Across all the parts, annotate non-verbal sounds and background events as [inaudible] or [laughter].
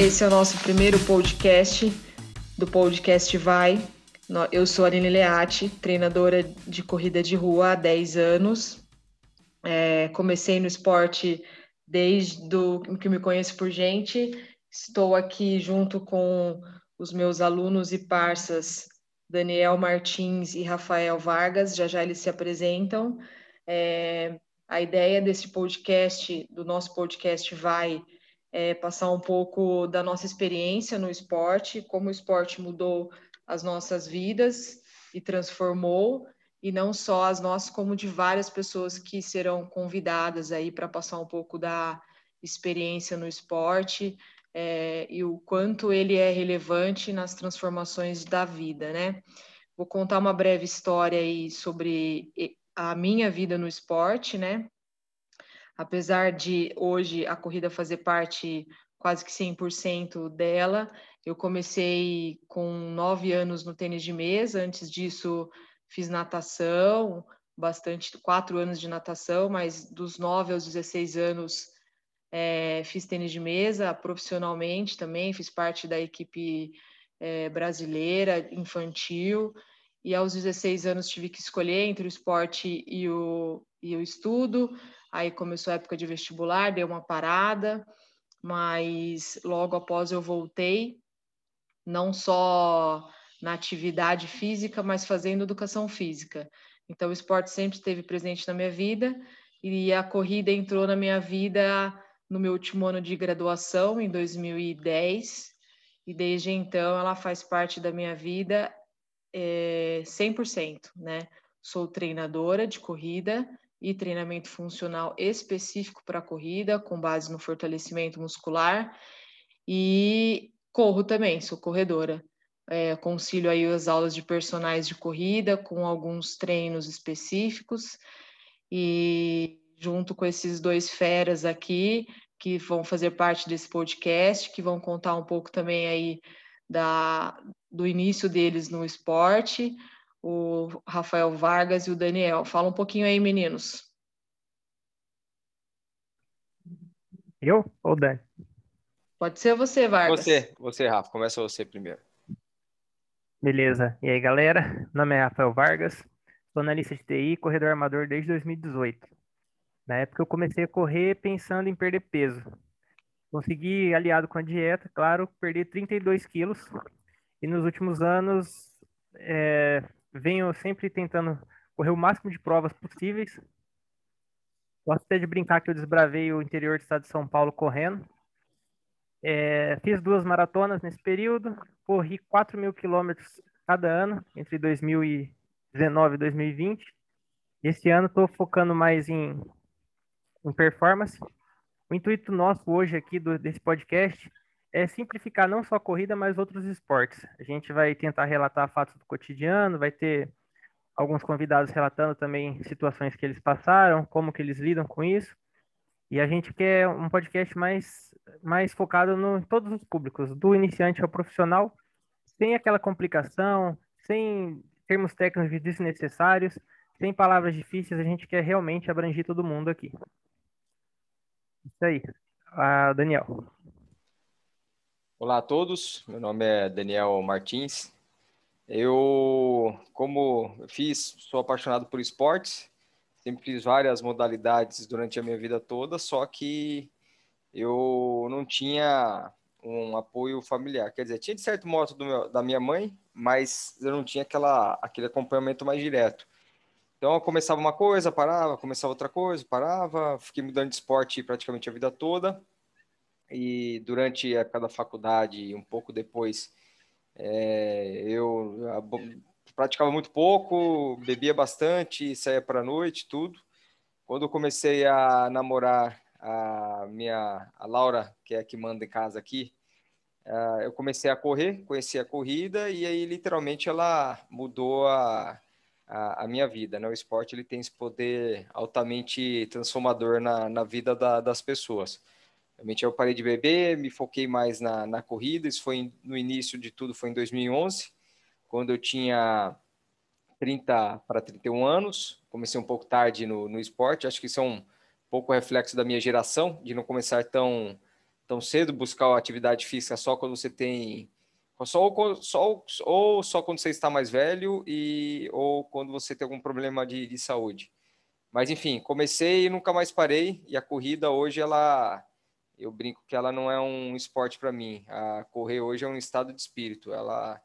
Esse é o nosso primeiro podcast do podcast Vai. Eu sou a Aline Leati, treinadora de corrida de rua há 10 anos. É, comecei no esporte desde do, que me conheço por gente. Estou aqui junto com os meus alunos e parceiros Daniel Martins e Rafael Vargas. Já já eles se apresentam. É, a ideia desse podcast, do nosso podcast, vai é, passar um pouco da nossa experiência no esporte, como o esporte mudou as nossas vidas e transformou, e não só as nossas, como de várias pessoas que serão convidadas aí para passar um pouco da experiência no esporte é, e o quanto ele é relevante nas transformações da vida, né? Vou contar uma breve história aí sobre a minha vida no esporte, né? Apesar de hoje a corrida fazer parte quase que 100% dela, eu comecei com nove anos no tênis de mesa, antes disso fiz natação, bastante, quatro anos de natação, mas dos nove aos 16 anos é, fiz tênis de mesa profissionalmente também, fiz parte da equipe é, brasileira infantil, e aos 16 anos tive que escolher entre o esporte e o, e o estudo. Aí começou a época de vestibular, deu uma parada, mas logo após eu voltei, não só na atividade física, mas fazendo educação física. Então o esporte sempre esteve presente na minha vida e a corrida entrou na minha vida no meu último ano de graduação, em 2010, e desde então ela faz parte da minha vida é, 100%, né? Sou treinadora de corrida e treinamento funcional específico para corrida, com base no fortalecimento muscular, e corro também, sou corredora. É, concilio aí as aulas de personagens de corrida com alguns treinos específicos e junto com esses dois feras aqui que vão fazer parte desse podcast, que vão contar um pouco também aí da, do início deles no esporte, o Rafael Vargas e o Daniel. Fala um pouquinho aí, meninos. Eu ou Dani? Pode ser você, Vargas. Você, você, Rafa. Começa você primeiro. Beleza. E aí, galera? Meu nome é Rafael Vargas, sou analista de TI corredor armador desde 2018. Na época eu comecei a correr pensando em perder peso. Consegui, aliado com a dieta, claro, perder 32 quilos. E nos últimos anos é, venho sempre tentando correr o máximo de provas possíveis. Gosto até de brincar que eu desbravei o interior do estado de São Paulo correndo. É, fiz duas maratonas nesse período, corri 4 mil quilômetros cada ano, entre 2019 e 2020. Esse ano estou focando mais em, em performance. O intuito nosso hoje aqui do, desse podcast é simplificar não só a corrida, mas outros esportes. A gente vai tentar relatar fatos do cotidiano, vai ter alguns convidados relatando também situações que eles passaram, como que eles lidam com isso. E a gente quer um podcast mais, mais focado no, em todos os públicos, do iniciante ao profissional, sem aquela complicação, sem termos técnicos desnecessários, sem palavras difíceis, a gente quer realmente abranger todo mundo aqui. Isso aí. Ah, Daniel. Olá a todos, meu nome é Daniel Martins. Eu, como fiz, sou apaixonado por esportes, sempre fiz várias modalidades durante a minha vida toda, só que eu não tinha um apoio familiar. Quer dizer, tinha de certo modo meu, da minha mãe, mas eu não tinha aquela, aquele acompanhamento mais direto. Então, eu começava uma coisa, parava, começava outra coisa, parava, fiquei mudando de esporte praticamente a vida toda e durante a época da faculdade e um pouco depois é, eu praticava muito pouco, bebia bastante, saía para noite, tudo. Quando eu comecei a namorar a minha a Laura, que é a que manda em casa aqui, eu comecei a correr, conheci a corrida e aí literalmente ela mudou a, a, a, minha vida. Né? O esporte ele tem esse poder altamente transformador na, na vida da, das pessoas. Realmente eu parei de beber, me foquei mais na, na corrida. Isso foi no início de tudo, foi em 2011, quando eu tinha 30 para 31 anos. Comecei um pouco tarde no, no esporte. Acho que isso é um pouco reflexo da minha geração, de não começar tão tão cedo buscar a atividade física só quando você tem só, só, ou só quando você está mais velho e ou quando você tem algum problema de, de saúde. Mas enfim, comecei e nunca mais parei. E a corrida hoje ela eu brinco que ela não é um esporte para mim. A correr hoje é um estado de espírito. Ela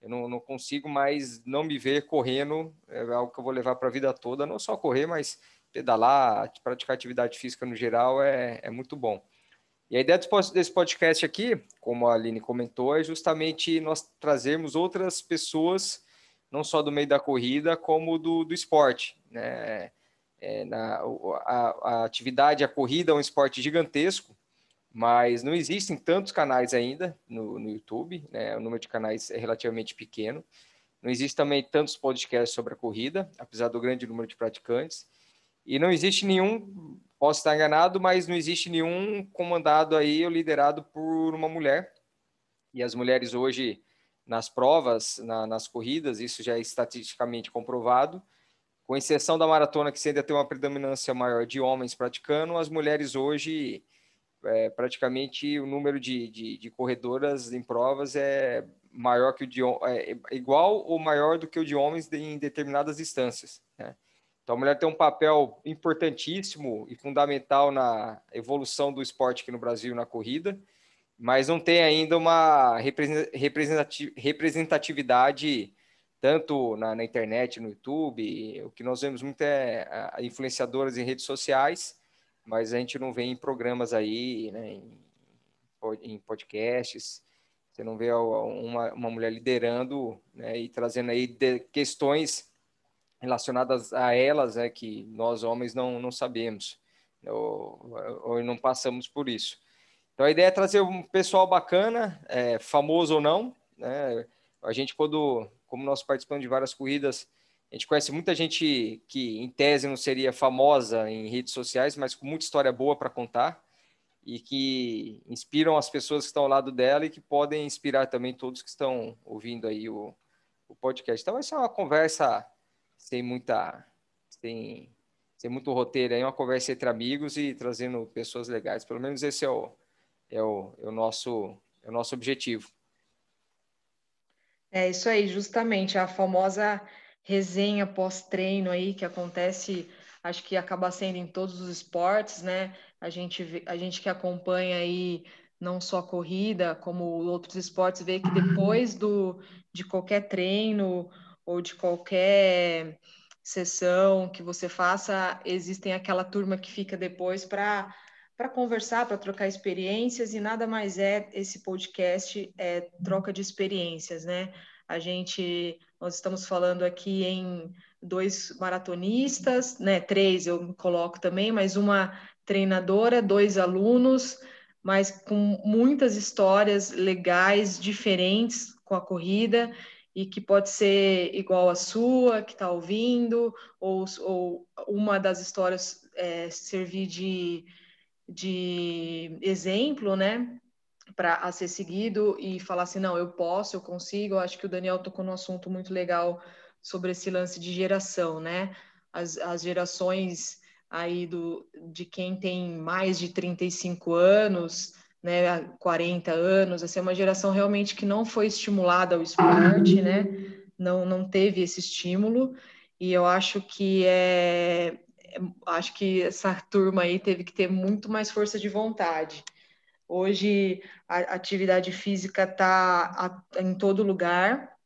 eu não, não, consigo mais não me ver correndo. É algo que eu vou levar para a vida toda. Não só correr, mas pedalar, praticar atividade física no geral é, é muito bom. E a ideia desse podcast aqui, como a Aline comentou, é justamente nós trazermos outras pessoas, não só do meio da corrida, como do, do esporte. Né? É, na, a, a atividade, a corrida é um esporte gigantesco, mas não existem tantos canais ainda no, no YouTube, né? o número de canais é relativamente pequeno. Não existe também tantos podcasts sobre a corrida, apesar do grande número de praticantes. E não existe nenhum Posso estar enganado, mas não existe nenhum comandado aí ou liderado por uma mulher. E as mulheres hoje, nas provas, na, nas corridas, isso já é estatisticamente comprovado, com exceção da maratona, que ainda tem uma predominância maior de homens praticando, as mulheres hoje, é, praticamente o número de, de, de, corredoras em provas é maior que o de é, igual ou maior do que o de homens em determinadas distâncias. Né? Então, a mulher tem um papel importantíssimo e fundamental na evolução do esporte aqui no Brasil na corrida, mas não tem ainda uma representatividade tanto na, na internet, no YouTube. O que nós vemos muito é influenciadoras em redes sociais, mas a gente não vê em programas aí, né, em, em podcasts. Você não vê uma, uma mulher liderando né, e trazendo aí questões relacionadas a elas é que nós homens não, não sabemos ou, ou não passamos por isso. Então a ideia é trazer um pessoal bacana, é, famoso ou não. Né? A gente quando, como nós participamos de várias corridas, a gente conhece muita gente que em tese não seria famosa em redes sociais, mas com muita história boa para contar e que inspiram as pessoas que estão ao lado dela e que podem inspirar também todos que estão ouvindo aí o, o podcast. Então, essa é uma conversa sem muita sem, sem muito roteiro aí, uma conversa entre amigos e trazendo pessoas legais. Pelo menos esse é o, é o, é o nosso é o nosso objetivo. É isso aí, justamente a famosa resenha pós-treino aí que acontece, acho que acaba sendo em todos os esportes, né? A gente a gente que acompanha aí não só a corrida, como outros esportes, vê que depois do, de qualquer treino ou de qualquer sessão que você faça, existem aquela turma que fica depois para para conversar, para trocar experiências e nada mais é esse podcast é troca de experiências, né? A gente nós estamos falando aqui em dois maratonistas, né? Três eu coloco também, mas uma treinadora, dois alunos, mas com muitas histórias legais, diferentes com a corrida e que pode ser igual à sua, que está ouvindo, ou, ou uma das histórias é, servir de, de exemplo, né? Para ser seguido e falar assim: não, eu posso, eu consigo. Eu acho que o Daniel tocou num assunto muito legal sobre esse lance de geração, né? As, as gerações aí do, de quem tem mais de 35 anos né, há 40 anos, essa é uma geração realmente que não foi estimulada ao esporte, né, não, não teve esse estímulo, e eu acho que é, é, acho que essa turma aí teve que ter muito mais força de vontade. Hoje a atividade física está em todo lugar,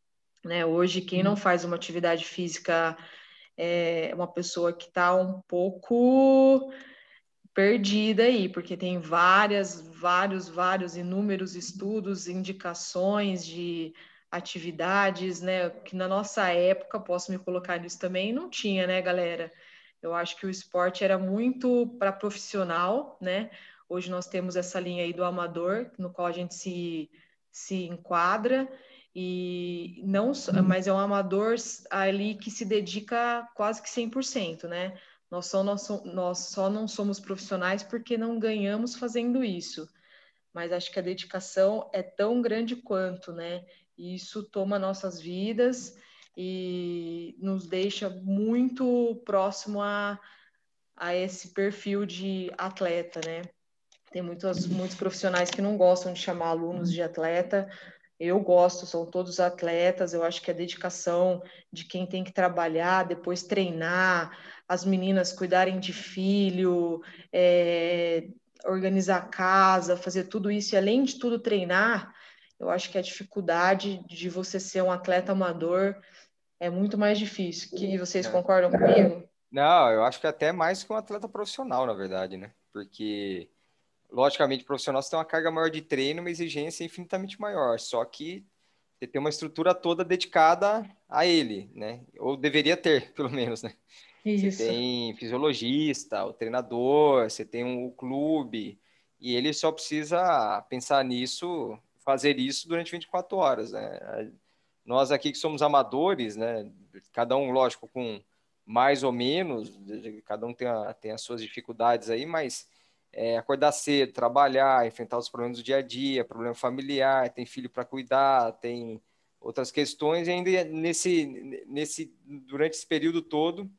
né? Hoje quem não faz uma atividade física é uma pessoa que está um pouco perdida aí, porque tem várias, vários, vários, inúmeros estudos, indicações de atividades, né? Que na nossa época, posso me colocar nisso também, não tinha, né, galera? Eu acho que o esporte era muito para profissional, né? Hoje nós temos essa linha aí do amador, no qual a gente se, se enquadra, e não, mas é um amador ali que se dedica quase que 100%, né? Nós só, nós, nós só não somos profissionais porque não ganhamos fazendo isso. Mas acho que a dedicação é tão grande quanto, né? E isso toma nossas vidas e nos deixa muito próximo a, a esse perfil de atleta, né? Tem muitos, muitos profissionais que não gostam de chamar alunos de atleta. Eu gosto, são todos atletas. Eu acho que a dedicação de quem tem que trabalhar, depois treinar, as meninas cuidarem de filho, é, organizar casa, fazer tudo isso, e além de tudo treinar, eu acho que a dificuldade de você ser um atleta amador é muito mais difícil. Que vocês é. concordam comigo? Não, eu acho que até mais que um atleta profissional, na verdade, né? Porque, logicamente, profissional você tem uma carga maior de treino, uma exigência infinitamente maior. Só que você tem uma estrutura toda dedicada a ele, né? Ou deveria ter, [laughs] pelo menos, né? Isso. Você tem fisiologista, o treinador, você tem um clube, e ele só precisa pensar nisso fazer isso durante 24 horas, né? Nós aqui que somos amadores, né? Cada um, lógico, com mais ou menos, cada um tem, a, tem as suas dificuldades aí, mas é, acordar cedo, trabalhar, enfrentar os problemas do dia a dia, problema familiar, tem filho para cuidar, tem outras questões, e ainda nesse, nesse, durante esse período todo,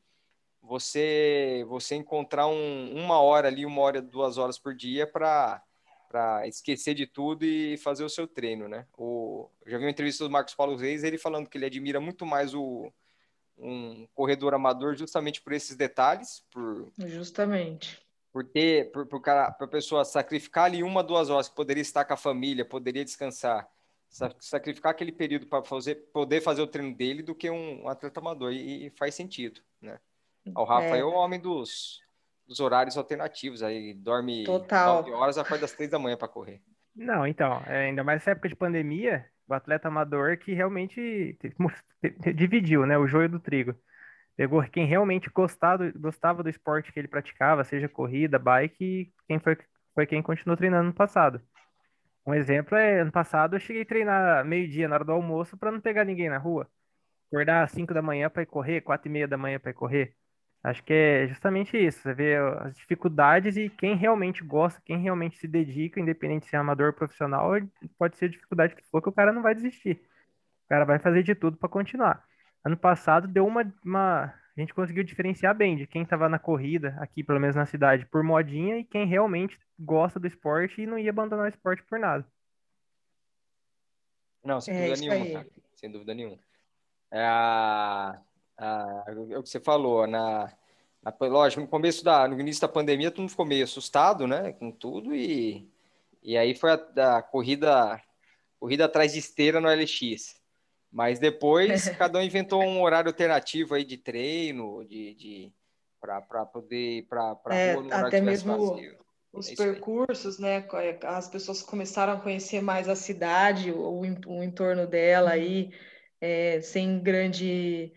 você, você encontrar um, uma hora ali, uma hora, duas horas por dia para para esquecer de tudo e fazer o seu treino, né? O, eu já vi uma entrevista do Marcos Paulo Reis, ele falando que ele admira muito mais o, um corredor amador justamente por esses detalhes, por justamente por ter, por, por cara, para a pessoa sacrificar ali uma, duas horas que poderia estar com a família, poderia descansar, sacrificar aquele período para fazer, poder fazer o treino dele do que um, um atleta amador e, e, faz sentido, né? O Rafa é, é o homem dos dos horários alternativos. Aí dorme Total. 9 horas, acorda às 3 da manhã para correr. Não, então, é, ainda mais nessa época de pandemia, o atleta amador que realmente [laughs] dividiu, né, o joio do trigo. Pegou quem realmente gostava, gostava do esporte que ele praticava, seja corrida, bike, quem foi, foi quem continuou treinando no passado. Um exemplo é, ano passado eu cheguei a treinar meio-dia na hora do almoço para não pegar ninguém na rua. Acordar às 5 da manhã para ir correr, 4 e meia da manhã para ir correr. Acho que é justamente isso, você vê as dificuldades e quem realmente gosta, quem realmente se dedica, independente se é amador ou profissional, pode ser dificuldade que for, que o cara não vai desistir. O cara vai fazer de tudo para continuar. Ano passado deu uma, uma. A gente conseguiu diferenciar bem de quem estava na corrida, aqui pelo menos na cidade, por modinha, e quem realmente gosta do esporte e não ia abandonar o esporte por nada. Não, sem é, dúvida nenhuma, cara. Sem dúvida nenhuma. É a ah, é o que você falou, na, na, lógico, no começo da, no início da pandemia, todo mundo ficou meio assustado, né, com tudo, e, e aí foi a, a corrida, corrida atrás de esteira no LX. Mas depois, [laughs] cada um inventou um horário alternativo aí de treino, de, de para poder ir para é, rua no até mesmo vazio. Os é percursos, né? As pessoas começaram a conhecer mais a cidade, o, o entorno dela aí, é, sem grande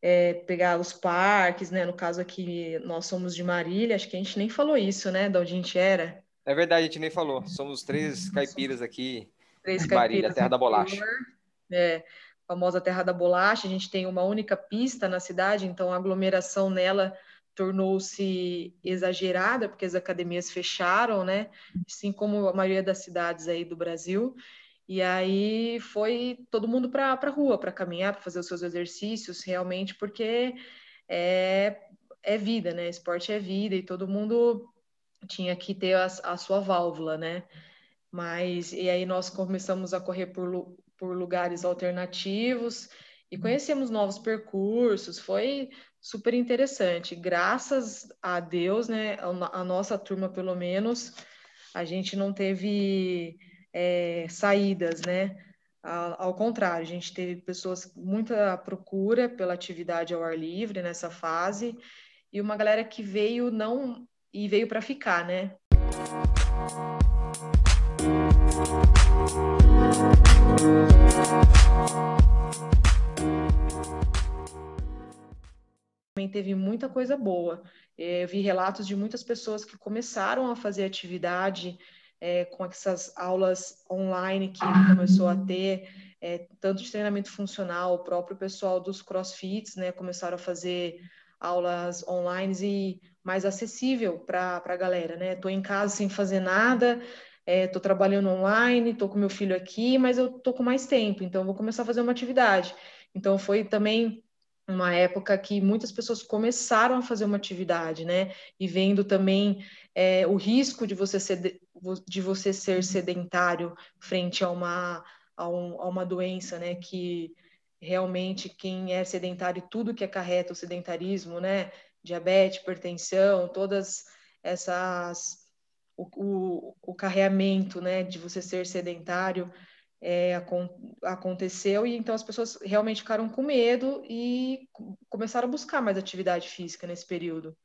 é, pegar os parques, né? No caso aqui, nós somos de Marília, acho que a gente nem falou isso, né? De onde a gente era. É verdade, a gente nem falou. Somos três caipiras aqui três de Marília, Terra da Bolacha. É, famosa Terra da Bolacha. A gente tem uma única pista na cidade, então a aglomeração nela tornou-se exagerada, porque as academias fecharam, né? Assim como a maioria das cidades aí do Brasil. E aí foi todo mundo para a rua para caminhar, para fazer os seus exercícios, realmente, porque é, é vida, né? Esporte é vida e todo mundo tinha que ter a, a sua válvula, né? Mas e aí nós começamos a correr por, por lugares alternativos e conhecemos novos percursos, foi super interessante. Graças a Deus, né? A, nossa turma, pelo menos, a gente não teve é, saídas, né? Ao, ao, contrário, a gente teve pessoas muita procura pela atividade ao ar livre nessa fase e uma galera que veio não e veio para ficar, né? Também teve muita coisa boa. É, eu vi relatos de muitas pessoas que começaram a fazer atividade é, com essas aulas online que começou a ter, é, tanto de treinamento funcional, o próprio pessoal dos crossfits, né, começaram a fazer aulas online e mais acessível para a galera, né? Estou em casa sem fazer nada, estou é, trabalhando online, estou com meu filho aqui, mas eu estou com mais tempo, então vou começar a fazer uma atividade. Então foi também uma época que muitas pessoas começaram a fazer uma atividade, né? E vendo também é, o risco de você ser de você ser sedentário frente a uma, a, um, a uma doença, né? Que realmente quem é sedentário, tudo que acarreta o sedentarismo, né? Diabetes, hipertensão, todas essas o, o, o carreamento, né, de você ser sedentário é, aconteceu e então as pessoas realmente ficaram com medo e começaram a buscar mais atividade física nesse período.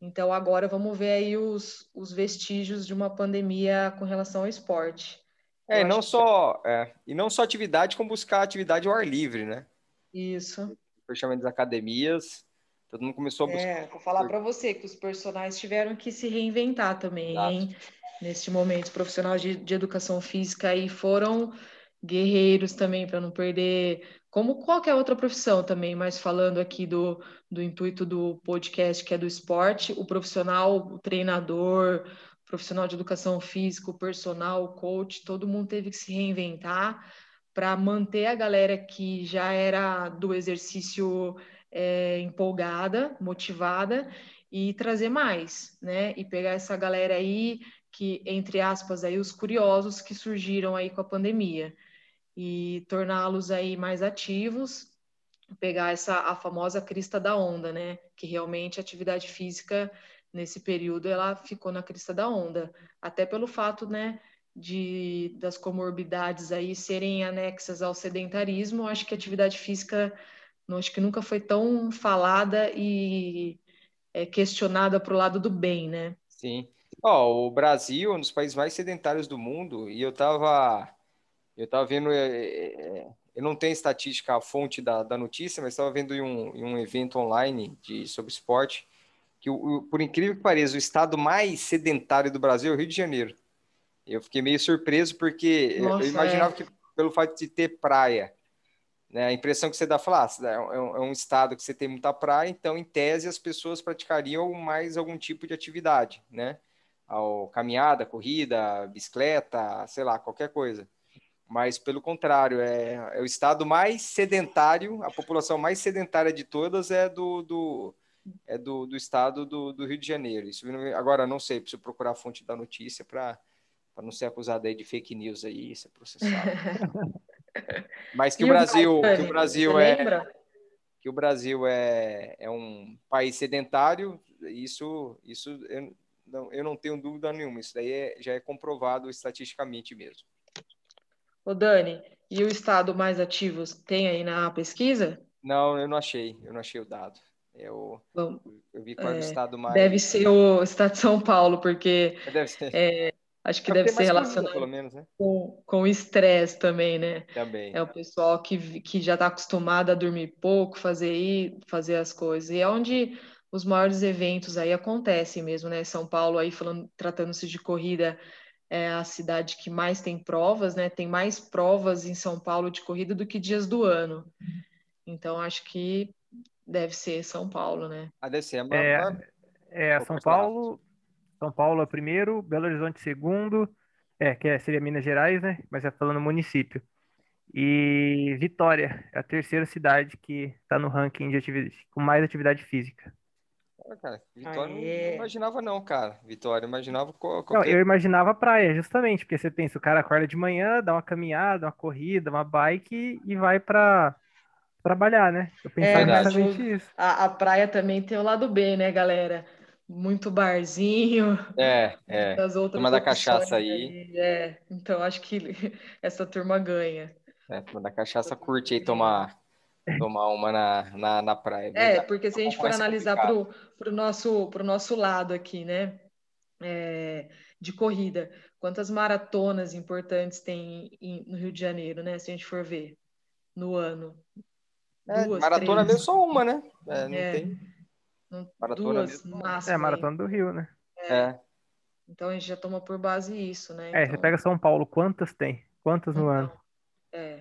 Então agora vamos ver aí os, os vestígios de uma pandemia com relação ao esporte. É, não só, é, e não só atividade, como buscar atividade ao ar livre, né? Isso. Fechamento das academias, todo mundo começou a buscar. É, vou falar para você que os personagens tiveram que se reinventar também, Exato. hein? Neste momento, os profissionais de, de educação física aí foram guerreiros também para não perder, como qualquer outra profissão também, mas falando aqui do, do intuito do podcast que é do esporte, o profissional, o treinador, profissional de educação física, o personal, o coach, todo mundo teve que se reinventar para manter a galera que já era do exercício é, empolgada, motivada e trazer mais, né? E pegar essa galera aí que, entre aspas, aí os curiosos que surgiram aí com a pandemia e torná-los aí mais ativos, pegar essa a famosa crista da onda, né? Que realmente a atividade física nesse período ela ficou na crista da onda, até pelo fato, né, de das comorbidades aí serem anexas ao sedentarismo, acho que a atividade física acho que nunca foi tão falada e é, questionada para o lado do bem, né? Sim. Oh, o Brasil é um dos países mais sedentários do mundo e eu estava eu tava vendo, é, é, eu não tenho estatística, a fonte da, da notícia, mas estava vendo em um, em um evento online de, sobre esporte que, o, por incrível que pareça, o estado mais sedentário do Brasil é o Rio de Janeiro. Eu fiquei meio surpreso porque Nossa, eu imaginava é. que pelo fato de ter praia, né, a impressão que você dá, falar, ah, é, um, é um estado que você tem muita praia, então em tese as pessoas praticariam mais algum tipo de atividade, né? Ao, caminhada, corrida, bicicleta, sei lá, qualquer coisa. Mas pelo contrário, é, é o estado mais sedentário, a população mais sedentária de todas é do, do é do, do estado do, do, Rio de Janeiro. Isso agora não sei, preciso procurar a fonte da notícia para não ser acusado aí de fake news aí, ser processado. [laughs] Mas que o Brasil, que o Brasil é lembra? que o Brasil é, é um país sedentário, isso isso eu não, eu não tenho dúvida nenhuma, isso daí é, já é comprovado estatisticamente mesmo. Ô Dani, e o estado mais ativo tem aí na pesquisa? Não, eu não achei, eu não achei o dado. Eu, Bom, eu vi qual é, o estado mais. Deve ser o estado de São Paulo, porque deve ser. É, acho que deve ser relacionado pelo menos, né? com, com estresse também, né? Também. É o pessoal que, que já está acostumado a dormir pouco, fazer ir, fazer as coisas. E é onde os maiores eventos aí acontecem mesmo, né? São Paulo aí falando, tratando-se de corrida, é a cidade que mais tem provas, né? Tem mais provas em São Paulo de corrida do que dias do ano. Então acho que Deve ser São Paulo, né? Ah, deve ser. É, é São Paulo, São Paulo é primeiro, Belo Horizonte segundo, é, que é, seria Minas Gerais, né? Mas é falando município. E Vitória é a terceira cidade que está no ranking de atividade, com mais atividade física. Ah, cara, Vitória Aê. não imaginava não, cara. Vitória, imaginava qualquer... Não, eu imaginava praia, justamente, porque você pensa, o cara acorda de manhã, dá uma caminhada, uma corrida, uma bike e vai para trabalhar, né? Eu pensava é, exatamente isso. A, a, praia também tem o lado B, né, galera? Muito barzinho. É, é. Das outras turma da cachaça aí. É, então acho que [laughs] essa turma ganha. É, turma da cachaça curte aí tomar, tomar uma na, na, na praia. É, porque se a gente for analisar para o nosso, pro nosso lado aqui, né? É, de corrida, quantas maratonas importantes tem em, no Rio de Janeiro, né? Se a gente for ver no ano. É, duas, maratona três. mesmo só uma, né? É, não é, tem. Maratona duas, mesmo. É, maratona do Rio, né? É. é. Então a gente já toma por base isso, né? É, então... você pega São Paulo, quantas tem? Quantas no então, ano? É.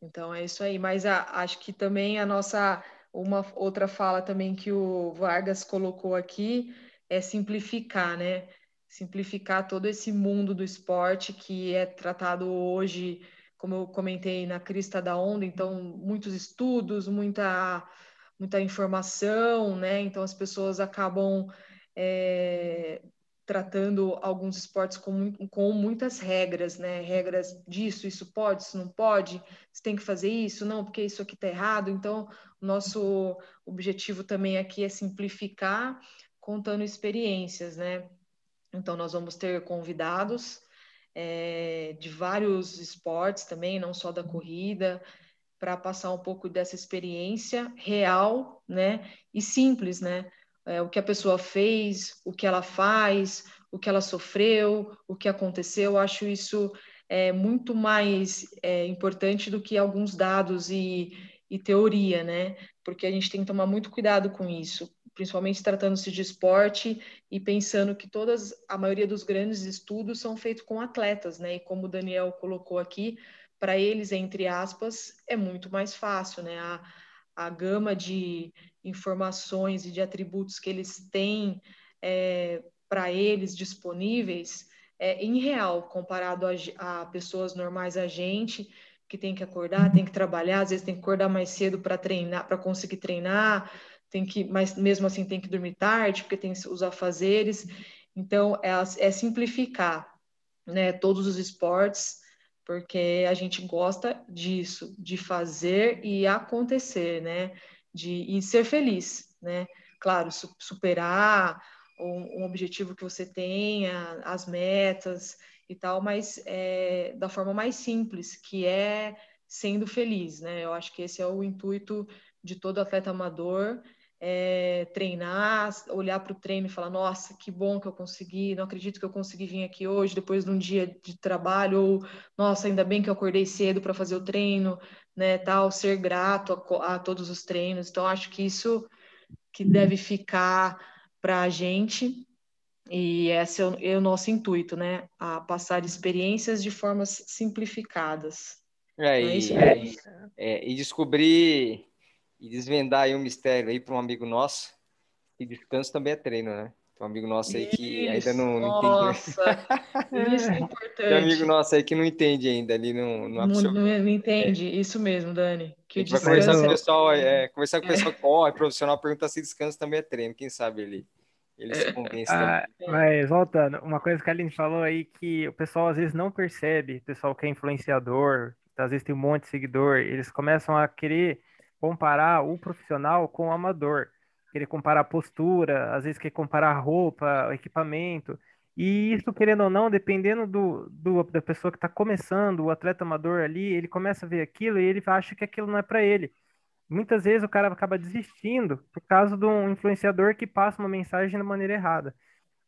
Então é isso aí. Mas a, acho que também a nossa. Uma outra fala também que o Vargas colocou aqui é simplificar, né? Simplificar todo esse mundo do esporte que é tratado hoje como eu comentei, na crista da onda, então muitos estudos, muita, muita informação, né? Então as pessoas acabam é, tratando alguns esportes com, com muitas regras, né? Regras disso, isso pode, isso não pode, você tem que fazer isso, não, porque isso aqui está errado. Então, nosso objetivo também aqui é simplificar, contando experiências, né? Então, nós vamos ter convidados é, de vários esportes também, não só da corrida, para passar um pouco dessa experiência real, né? E simples, né? é, o que a pessoa fez, o que ela faz, o que ela sofreu, o que aconteceu. Eu acho isso é, muito mais é, importante do que alguns dados e, e teoria, né? Porque a gente tem que tomar muito cuidado com isso, principalmente tratando-se de esporte e pensando que todas, a maioria dos grandes estudos são feitos com atletas, né? E como o Daniel colocou aqui, para eles, entre aspas, é muito mais fácil, né? A, a gama de informações e de atributos que eles têm é, para eles disponíveis é irreal comparado a, a, pessoas normais, a gente que tem que acordar, tem que trabalhar, às vezes tem que acordar mais cedo para treinar, para conseguir treinar, tem que, mas mesmo assim tem que dormir tarde, porque tem os afazeres. Então, é, é simplificar né, todos os esportes porque a gente gosta disso, de fazer e acontecer, né? De e ser feliz, né? Claro, superar um, um objetivo que você tenha, as metas e tal, mas é, da forma mais simples, que é sendo feliz, né? Eu acho que esse é o intuito de todo atleta amador é, treinar, olhar para o treino e falar: nossa, que bom que eu consegui, não acredito que eu consegui vir aqui hoje depois de um dia de trabalho, ou nossa, ainda bem que eu acordei cedo para fazer o treino, né? Tal, ser grato a, a, todos os treinos. Então, acho que isso que deve ficar para a gente. E esse é o, é o nosso intuito, né? A passar experiências de formas simplificadas. É, é e, é, é, e descobrir e desvendar aí um mistério aí para um amigo nosso, que descanso também é treino, né? Tem um amigo nosso aí que isso, ainda não, não nossa, entende. [laughs] isso é importante. Tem um amigo nosso aí que não entende ainda ali, não, não, não, não entende, é. isso mesmo, Dani. Que a gente vai conversar com o pessoal, é, conversar com o pessoal que corre, profissional, pergunta se descanso também é treino, quem sabe ele, ele se convence ah, Mas voltando, uma coisa que a Aline falou aí que o pessoal às vezes não percebe, o pessoal que é influenciador, às vezes tem um monte de seguidor, eles começam a querer comparar o profissional com o amador. Querer comparar postura, às vezes quer comparar roupa, equipamento. E isso, querendo ou não, dependendo do, do da pessoa que está começando, o atleta amador ali, ele começa a ver aquilo e ele acha que aquilo não é para ele. Muitas vezes o cara acaba desistindo por causa de um influenciador que passa uma mensagem da maneira errada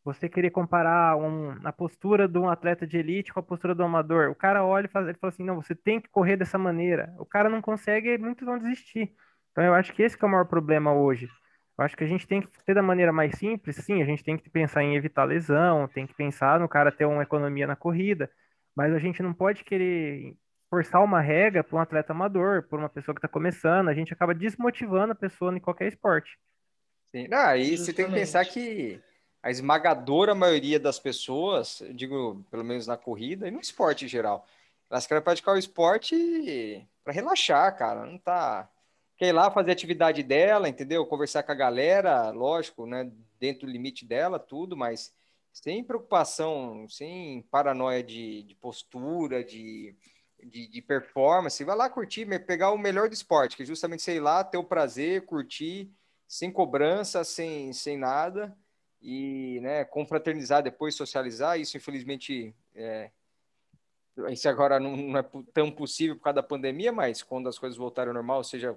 você querer comparar um, a postura de um atleta de elite com a postura do amador. O cara olha e faz, ele fala assim, não, você tem que correr dessa maneira. O cara não consegue e muitos vão desistir. Então eu acho que esse que é o maior problema hoje. Eu acho que a gente tem que ter da maneira mais simples, sim, a gente tem que pensar em evitar lesão, tem que pensar no cara ter uma economia na corrida, mas a gente não pode querer forçar uma regra para um atleta amador, por uma pessoa que está começando, a gente acaba desmotivando a pessoa em qualquer esporte. Sim, não, aí você tem que pensar que a esmagadora maioria das pessoas, digo, pelo menos na corrida e no esporte em geral, elas querem praticar o esporte para relaxar, cara. Não tá. Quer ir lá fazer a atividade dela, entendeu? Conversar com a galera, lógico, né? Dentro do limite dela, tudo, mas sem preocupação, sem paranoia de, de postura, de, de, de, performance. Vai lá curtir, pegar o melhor do esporte, que é justamente, sei lá, ter o prazer, curtir, sem cobrança, sem, sem nada e né, confraternizar, depois socializar. Isso, infelizmente, é, isso agora não, não, é tão possível por causa da pandemia, mas quando as coisas voltarem ao normal, seja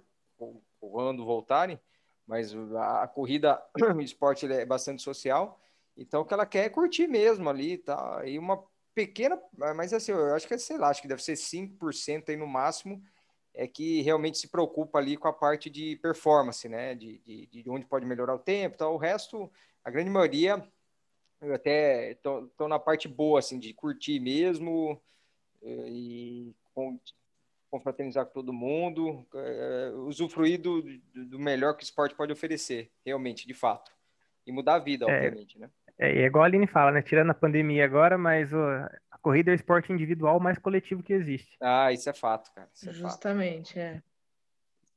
quando voltarem, mas a, a corrida, [clears throat] o esporte é bastante social, então o que ela quer é curtir mesmo ali, tá? E uma pequena, mas assim, eu acho que é, sei lá, acho que deve ser 5% aí no máximo, é que realmente se preocupa ali com a parte de performance, né? De, de, de onde pode melhorar o tempo, tal. O resto a grande maioria eu até estou na parte boa, assim, de curtir mesmo eh, e confraternizar com todo mundo, é, usufruir do, do, melhor que o esporte pode oferecer, realmente, de fato. E mudar a vida, é, obviamente, né? É, é igual a Aline fala, né? Tirando a pandemia agora, mas a corrida é o esporte individual mais coletivo que existe. Ah, isso é fato, cara. É Justamente, fato. é.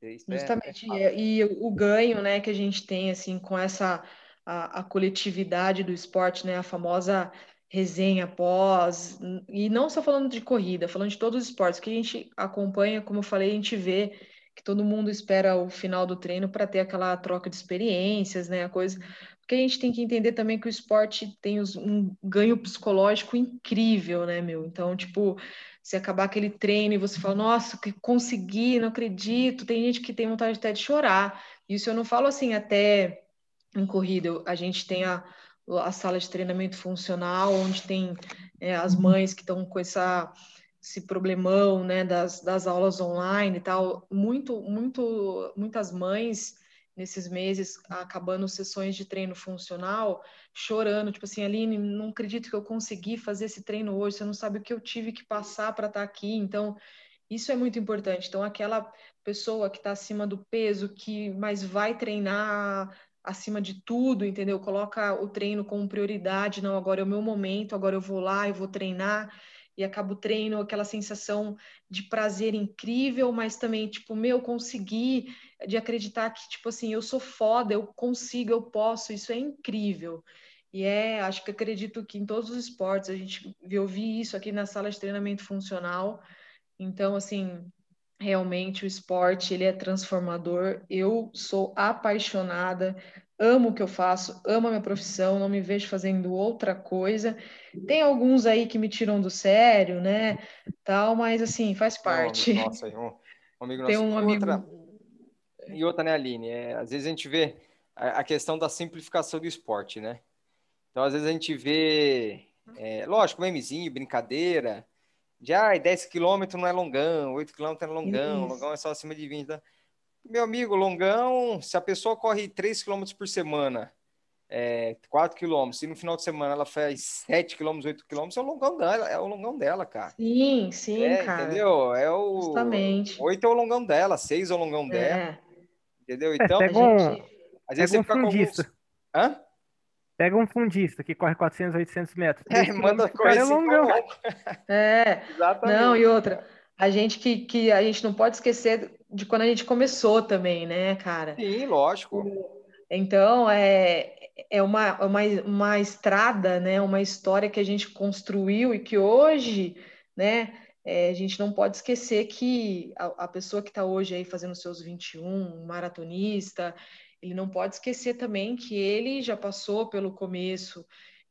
Isso Justamente. É, e, e o ganho, né, que a gente tem, assim, com essa a, a coletividade do esporte, né? A famosa resenha pós, e não só falando de corrida, falando de todos os esportes que a gente acompanha, como eu falei, a gente vê que todo mundo espera o final do treino para ter aquela troca de experiências, né? A coisa. Porque a gente tem que entender também que o esporte tem um ganho psicológico incrível, né, meu? Então, tipo, se acabar aquele treino e você fala, nossa, que consegui, não acredito. Tem gente que tem vontade até de chorar. Isso eu não falo assim até em corrida. A gente tem a, a sala de treinamento funcional, onde tem é, as mães que estão com essa esse problemão, né, das, das aulas online e tal, muito, muito, muitas mães nesses meses acabando sessões de treino funcional, chorando, tipo assim, Aline, não acredito que eu consegui fazer esse treino hoje, você não sabe o que eu tive que passar para estar tá aqui, então isso é muito importante. Então aquela pessoa que está acima do peso, que mais vai treinar acima de tudo, entendeu? Coloca o treino como prioridade, não, agora é o meu momento, agora eu vou lá, eu vou treinar e acaba o treino, aquela sensação de prazer incrível, mas também, tipo, meu, consegui, de acreditar que, tipo assim, eu sou foda, eu consigo, eu posso, isso é incrível. E é, acho que acredito que em todos os esportes a gente eu vi isso aqui na sala de treinamento funcional. Então, assim, realmente o esporte ele é transformador. Eu sou apaixonada amo o que eu faço, amo a minha profissão, não me vejo fazendo outra coisa. Tem alguns aí que me tiram do sério, né? Tal, mas assim, faz parte. Não, nossa, um, um amigo Tem um amigo. Outra, e outra, né, Aline? É, às vezes a gente vê a, a, questão da simplificação do esporte, né? Então, às vezes a gente vê, é, lógico, memezinho, brincadeira, de ah, 10 quilômetros não é longão, 8 quilômetros é longão, Isso. longão é só acima de 20. Tá? Meu amigo, longão, se a pessoa corre 3 km por semana, é, 4 km, e no final de semana ela faz 7 km, 8 km, é o longão dela, é o longão dela, cara. Sim, sim, é, cara. Entendeu? É o Justamente. 8 é o longão dela, 6 é o longão é. dela. Entendeu? Então, é, pega um, gente... às vezes pega você um fundista. com alguns... Hã? Pega um fundista que corre 400, 800 metros. É, manda correr é longão. É, Exatamente. Não, e outra, a gente que, que a gente não pode esquecer de quando a gente começou também, né, cara? Sim, lógico. Então, é, é uma, uma, uma estrada, né, uma história que a gente construiu e que hoje, né, é, a gente não pode esquecer que a, a pessoa que está hoje aí fazendo seus 21, um maratonista, ele não pode esquecer também que ele já passou pelo começo,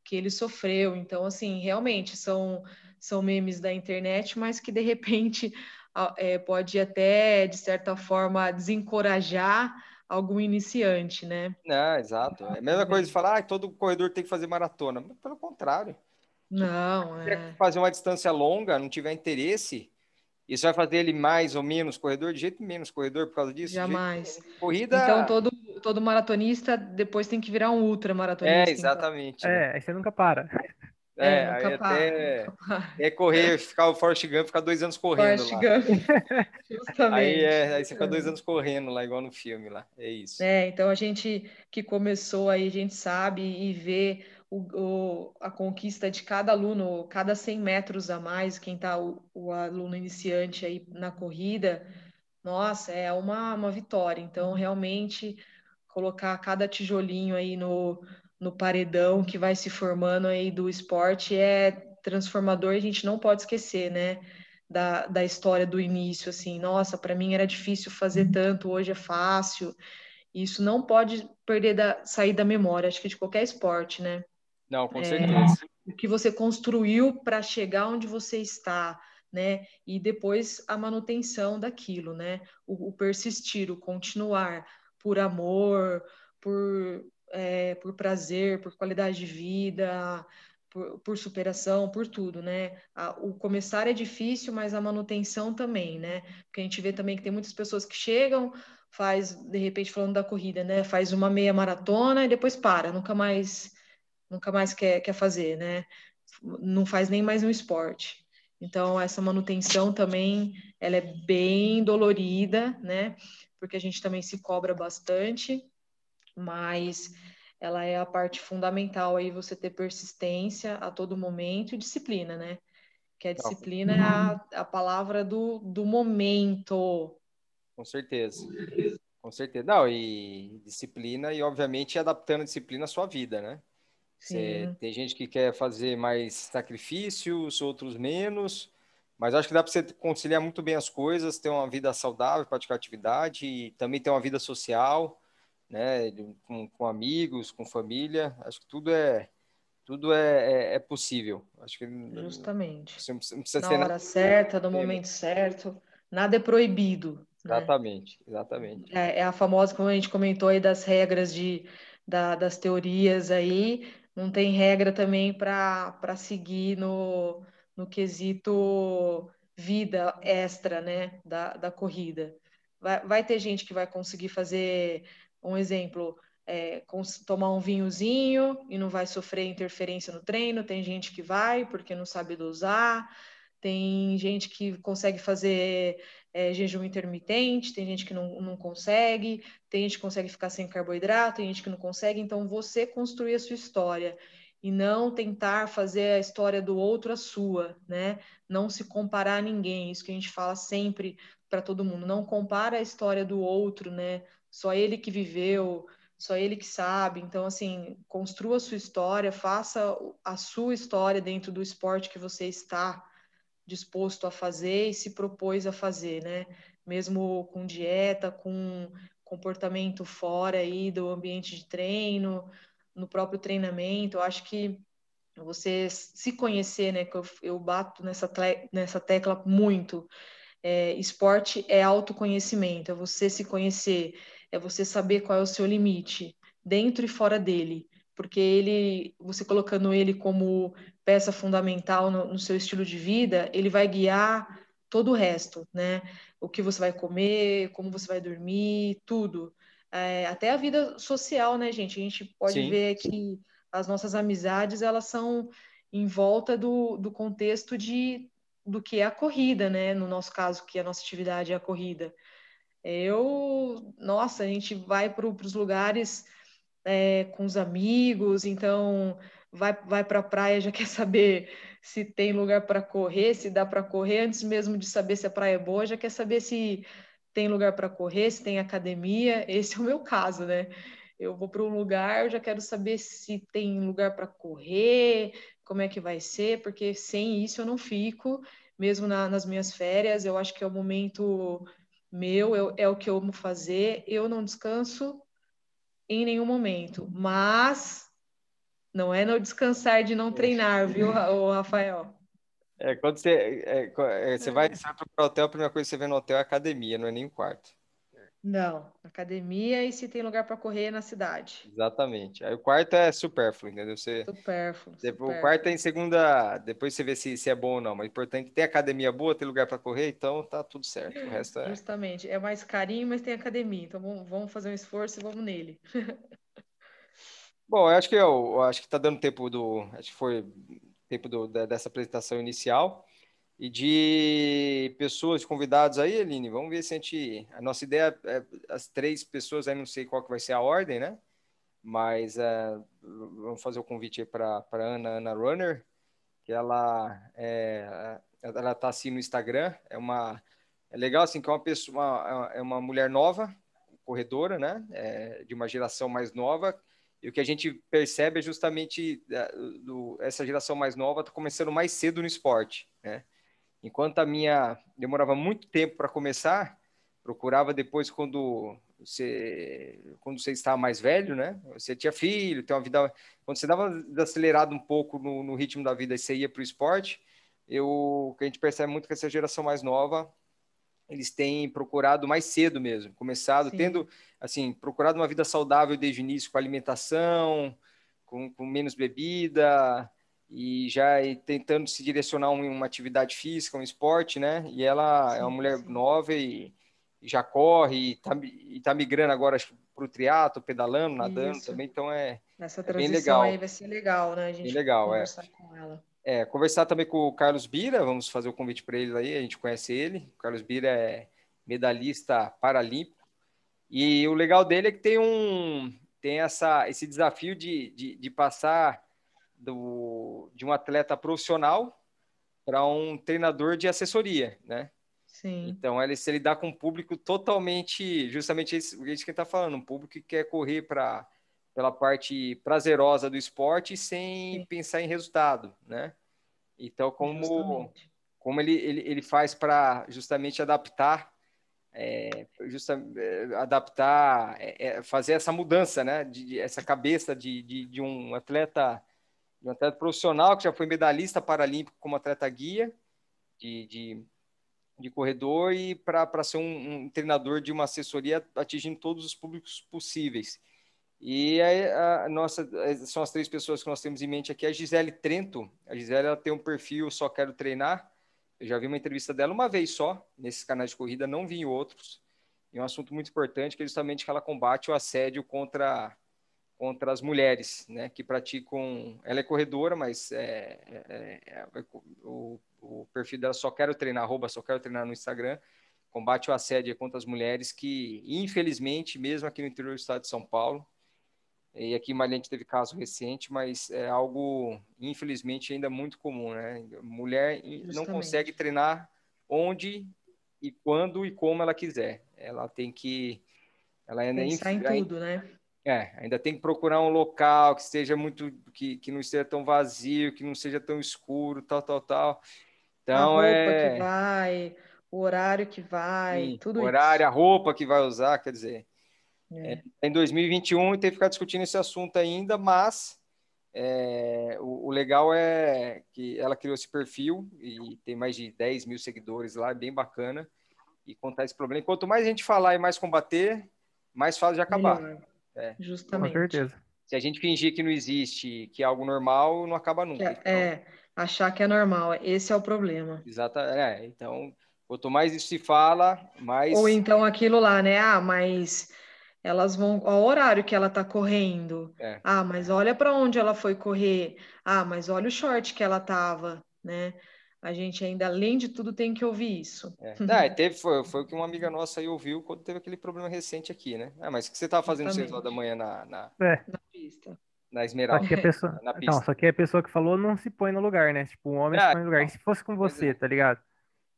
que ele sofreu. Então, assim, realmente são, são memes da internet, mas que de repente [laughs] é, pode até, de certa forma, desencorajar algum iniciante, né? Não, exato. É a mesma coisa de falar, ah, todo corredor tem que fazer maratona. Mas, pelo contrário. Não, Se é. fazer uma distância longa, não tiver interesse, isso vai fazer ele mais ou menos corredor? De jeito menos corredor por causa disso? Jamais. Jeito... Corrida... Então, todo, todo maratonista depois tem que virar um ultra maratonista. É, então. exatamente. Então. É, aí você nunca para. É, é aí até é correr, ficar o Forrest Gump, ficar dois anos correndo Forrest lá. Gump. [laughs] Justamente. Aí, é, aí você fica dois anos correndo lá, igual no filme lá. É isso. É, então a gente que começou aí, a gente sabe e vê o, o, a conquista de cada aluno, cada 100 metros a mais, quem está o, o, aluno iniciante aí na corrida, nossa, é uma, uma vitória. Então, realmente, colocar cada tijolinho aí no, no paredão que vai se formando aí do esporte é transformador, a gente não pode esquecer, né? Da, da história do início, assim, nossa, para mim era difícil fazer tanto, hoje é fácil. Isso não pode perder da, sair da memória, acho que de qualquer esporte, né? Não, com é, certeza. O que você construiu para chegar onde você está, né? E depois a manutenção daquilo, né? O, o persistir, o continuar por amor, por é, por prazer, por qualidade de vida, por, por, superação, por tudo, né? A, o começar é difícil, mas a manutenção também, né? Porque a gente vê também que tem muitas pessoas que chegam, faz, de repente, falando da corrida, né? Faz uma meia maratona e depois para, nunca mais, nunca mais quer, quer fazer, né? Não faz nem mais um esporte. Então, essa manutenção também, ela é bem dolorida, né? Porque a gente também se cobra bastante, mas ela é a parte fundamental aí você ter persistência a todo momento e disciplina, né? Que a disciplina é a, a palavra do, do momento. Com certeza. Com certeza. Não, e disciplina e, obviamente, adaptando a disciplina à sua vida, né? Você, tem gente que quer fazer mais sacrifícios, outros menos, mas acho que dá para você conciliar muito bem as coisas, ter uma vida saudável, praticar atividade e também ter uma vida social, né? Com, com amigos, com família. Acho que tudo é tudo é, é, é possível. Acho que justamente. Você não precisa Na hora certa, no momento certo, nada é proibido. Né? Exatamente, né? exatamente. É, é, a famosa, como a gente comentou aí das regras de, da, das teorias aí, não tem regra também para seguir no, no quesito vida extra, né, da, da corrida. Vai, vai ter gente que vai conseguir fazer um exemplo, é, tomar um vinhozinho e não vai sofrer interferência no treino. Tem gente que vai porque não sabe dosar. Tem gente que consegue fazer é, jejum intermitente, tem gente que não, não consegue, tem gente que consegue ficar sem carboidrato, tem gente que não consegue. Então, você construir a sua história e não tentar fazer a história do outro a sua, né? Não se comparar a ninguém, isso que a gente fala sempre para todo mundo. Não compara a história do outro, né? Só ele que viveu, só ele que sabe. Então, assim, construa a sua história, faça a sua história dentro do esporte que você está disposto a fazer e se propôs a fazer, né? Mesmo com dieta, com comportamento fora aí do ambiente de treino, no próprio treinamento. Eu acho que você se conhecer, né? Que eu, eu bato nessa, nessa tecla muito. É, esporte é autoconhecimento, é você se conhecer, é você saber qual é o seu limite, dentro e fora dele porque ele, você colocando ele como peça fundamental no, no, seu estilo de vida, ele vai guiar todo o resto, né? O que você vai comer, como você vai dormir, tudo. É, até a vida social, né, gente? A gente pode sim, ver que as nossas amizades, elas são em volta do, do contexto de do que é a corrida, né? No nosso caso, que a nossa atividade é a corrida. Eu, nossa, a gente vai para os lugares é, com os amigos, então vai, vai para a praia, já [laughs] quer saber se tem lugar para correr, se dá para correr, antes mesmo de saber se a praia é boa, já quer saber se tem lugar para correr, se tem academia. [laughs] Esse é o meu caso, né? Eu vou para um lugar, eu já quero saber se tem lugar para correr, como é que vai ser, porque sem isso eu não fico, mesmo na, nas minhas férias. Eu acho que é o momento meu, eu, é o que eu amo fazer. Eu não descanso em nenhum momento, mas não é no descansar de não treinar, viu, Rafael? É, quando você, é, é, você, vai, você vai procurar hotel, a primeira coisa que você vê no hotel é academia, não é nem um quarto. Não, academia e se tem lugar para correr na cidade. Exatamente. Aí o quarto é supérfluo, entendeu? Você, supérfluo. O quarto é em segunda, depois você vê se, se é bom ou não, mas o importante é ter academia boa, ter lugar para correr, então tá tudo certo. O resto é. Justamente. É mais carinho, mas tem academia. Então vamos fazer um esforço e vamos nele. [laughs] bom, eu acho que eu, eu acho que tá dando tempo do. Acho que foi tempo do, dessa apresentação inicial e de pessoas, de convidados aí, Aline. Vamos ver se a gente. A nossa ideia é as três pessoas, aí não sei qual que vai ser a ordem, né? Mas é, vamos fazer o convite para Ana, Ana Runner, que ela é, ela tá assim no Instagram. É uma é legal assim que é uma pessoa, uma, é uma mulher nova, corredora, né? É, de uma geração mais nova. E o que a gente percebe é justamente é, do, essa geração mais nova está começando mais cedo no esporte, né? Enquanto a minha demorava muito tempo para começar, procurava depois quando você quando você estava mais velho, né? Você tinha filho, tem uma vida. Quando você dava acelerado um pouco no, no ritmo da vida e você ia para o esporte, eu, que a gente percebe muito que essa geração mais nova eles têm procurado mais cedo mesmo, começado Sim. tendo assim procurado uma vida saudável desde o início, com alimentação, com, com menos bebida, e já tentando se direcionar em uma atividade física, um esporte, né? E ela sim, é uma mulher sim. nova e, e, já corre e tá, e tá migrando agora para o triatlo, pedalando, nadando Isso. também, então é, Essa é bem legal. aí vai ser legal, né? A gente bem legal, é. conversar é. com ela. É, conversar também com o Carlos Bira, vamos fazer o convite para ele aí, a gente conhece ele. O Carlos Bira é medalhista paralímpico. E o legal dele é que tem um tem essa, esse desafio de, de, de passar do, de um atleta profissional para um treinador de assessoria, né? Sim. Então, ele se lidar com um público totalmente, justamente isso, isso que está falando, um público que quer correr para pela parte prazerosa do esporte sem Sim. pensar em resultado, né? Então, como, como ele, ele, ele faz para justamente adaptar, é, justa, é, adaptar, é, é, fazer essa mudança, né? De, de essa cabeça de, de, de, um atleta, de um atleta profissional que já foi medalhista paralímpico como atleta guia de, de, de corredor e para ser um, um treinador de uma assessoria atingindo todos os públicos possíveis. E a, a, nossa, são as três pessoas que nós temos em mente aqui. A Gisele Trento. A Gisele ela tem um perfil Só Quero Treinar. Eu já vi uma entrevista dela uma vez só, nesses canais de corrida, não vi em outros. E um assunto muito importante que é justamente que ela combate o assédio contra, contra as mulheres, né? Que praticam... Ela é corredora, mas é, é, é, é o, o perfil dela Só Quero Treinar, arroba Só Quero Treinar no Instagram combate o assédio contra as mulheres que, infelizmente, mesmo aqui no interior do estado de São Paulo, e aqui em Malhante teve caso recente, mas é algo, infelizmente, ainda muito comum, né? Mulher Justamente. não consegue treinar onde e quando e como ela quiser. Ela tem que... Ela ainda Pensar em tudo, né? É, ainda tem que procurar um local que esteja muito... Que, que não esteja tão vazio, que não seja tão escuro, tal, tal, tal. Então, a roupa é... que vai, o horário que vai, Sim, tudo o horário, isso. a roupa que vai usar, quer dizer... É. É, em 2021 e tem que ficar discutindo esse assunto ainda, mas é, o, o, legal é que ela criou esse perfil e tem mais de 10 mil seguidores lá, é bem bacana, e contar esse problema. Quanto mais a gente falar e mais combater, mais fácil de acabar. É. Justamente. Com certeza. Se a gente fingir que não existe, que é algo normal, não acaba nunca. É, então... é achar que é normal, esse é o problema. Exato, é, então, quanto mais isso se fala, mais... Ou então aquilo lá, né, ah, mas elas vão ao horário que ela está correndo. É. Ah, mas olha para onde ela foi correr. Ah, mas olha o short que ela tava, né? A gente ainda, além de tudo, tem que ouvir isso. É. [laughs] Ah, teve, foi, foi o que uma amiga nossa aí ouviu quando teve aquele problema recente aqui, né? Ah, mas o que você estava fazendo às seis horas da manhã na, na, é. na pista? Na Esmeralda. Só que a pessoa... na pista. Não, só que a pessoa que falou não se põe no lugar, né? Tipo, um homem ah, se põe no lugar. E se fosse com você, é. tá ligado?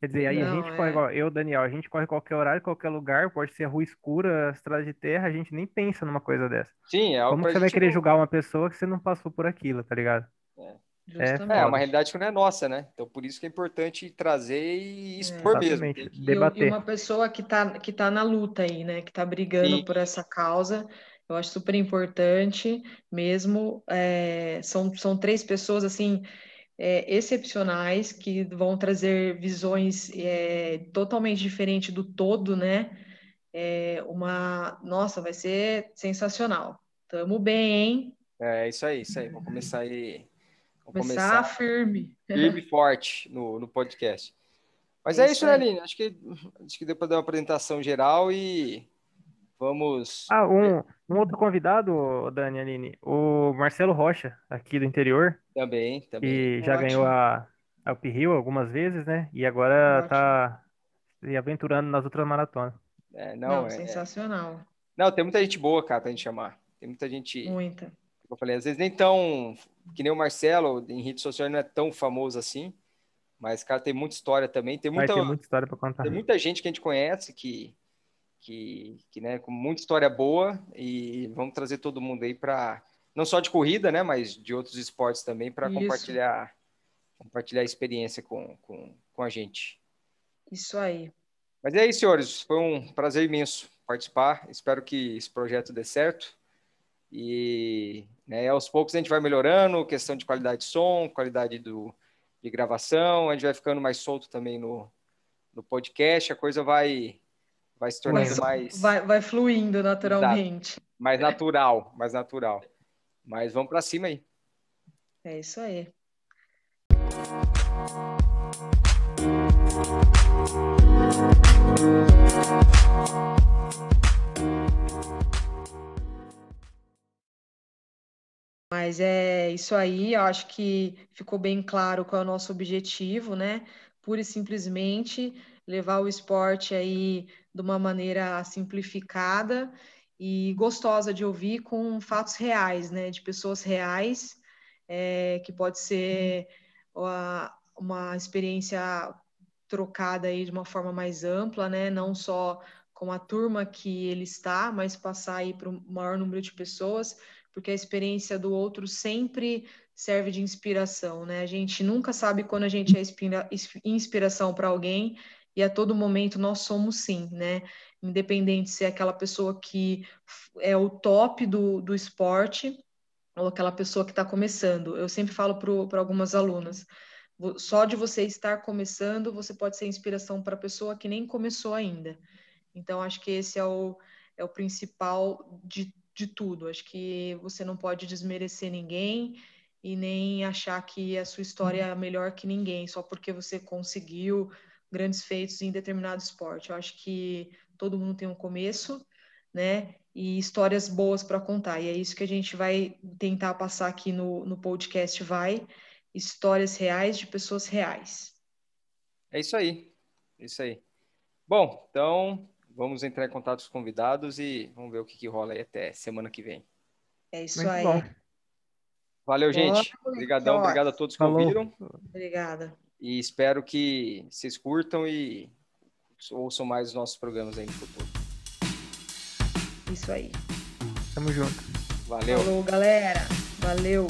Quer dizer, aí não, a gente é... corre igual, eu, Daniel, a gente corre qualquer horário, qualquer lugar, pode ser rua escura, estrada de terra, a gente nem pensa numa coisa dessa. Sim, é algo Como você vai querer não... julgar uma pessoa que você não passou por aquilo, tá ligado? É. É, é, uma realidade que não é nossa, né? Então, por isso que é importante trazer e expor é, mesmo. Debater. E uma pessoa que tá, que tá na luta aí, né? Que tá brigando Sim. por essa causa, eu acho super importante mesmo. É, são, são três pessoas, assim, é, excepcionais que vão trazer visões é, totalmente diferentes do todo, né? É uma, nossa, vai ser sensacional. Tamo bem, hein? É isso aí, isso aí. Vamos começar aí. Vamos começar, começar firme. Firme e forte no, no podcast. Mas é, é isso, né, Aline? Acho que, acho que deu para dar uma apresentação geral e vamos. Ah, um, um outro convidado, Dani Aline, o Marcelo Rocha, aqui do interior. Também, também. Que já Ótimo. ganhou a, a Uphill algumas vezes, né? E agora Ótimo. tá se aventurando nas outras maratonas. É, não, não é, sensacional. Não, tem muita gente boa, cara, pra gente chamar. Tem muita gente. Muita. Eu falei, às vezes nem tão. Que nem o Marcelo, em rede social não é tão famoso assim. Mas, cara, tem muita história também. Tem muita, tem muita história para contar. Tem muita gente que a gente conhece que, que, que né, com muita história boa. E vamos trazer todo mundo aí para não só de corrida, né, mas de outros esportes também para compartilhar compartilhar a experiência com, com, com a gente. Isso aí. Mas é isso, senhores. Foi um prazer imenso participar. Espero que esse projeto dê certo. E né, aos poucos a gente vai melhorando, questão de qualidade de som, qualidade do, de gravação, a gente vai ficando mais solto também no, no podcast, a coisa vai, vai se tornando mais. Vai, vai fluindo naturalmente. Exato. Mais natural, mais natural. Mas vamos para cima aí. É isso aí. Mas é isso aí, eu acho que ficou bem claro qual é o nosso objetivo, né? Pura e simplesmente levar o esporte aí de uma maneira simplificada e gostosa de ouvir com fatos reais, né, de pessoas reais, é, que pode ser uma, uma experiência trocada aí de uma forma mais ampla, né? Não só com a turma que ele está, mas passar aí para o maior número de pessoas, porque a experiência do outro sempre serve de inspiração, né? A gente nunca sabe quando a gente é inspiração para alguém e a todo momento nós somos sim, né? Independente se é aquela pessoa que é o top do, do esporte ou aquela pessoa que está começando. Eu sempre falo para algumas alunas, só de você estar começando, você pode ser inspiração para a pessoa que nem começou ainda. Então, acho que esse é o, é o principal de, de tudo. Acho que você não pode desmerecer ninguém e nem achar que a sua história é melhor que ninguém, só porque você conseguiu grandes feitos em determinado esporte. Eu acho que todo mundo tem um começo, né? E histórias boas para contar. E é isso que a gente vai tentar passar aqui no, no podcast Vai. Histórias reais de pessoas reais. É isso aí. É isso aí. Bom, então vamos entrar em contato com os convidados e vamos ver o que, que rola aí até semana que vem. É isso Muito aí. Bom. Valeu, gente. Obrigadão, obrigado a todos que Falou. ouviram. Obrigada. E espero que vocês curtam e ouçam mais os nossos programas aí no futuro. Isso aí. Tamo junto. Valeu. Falou, galera. Valeu.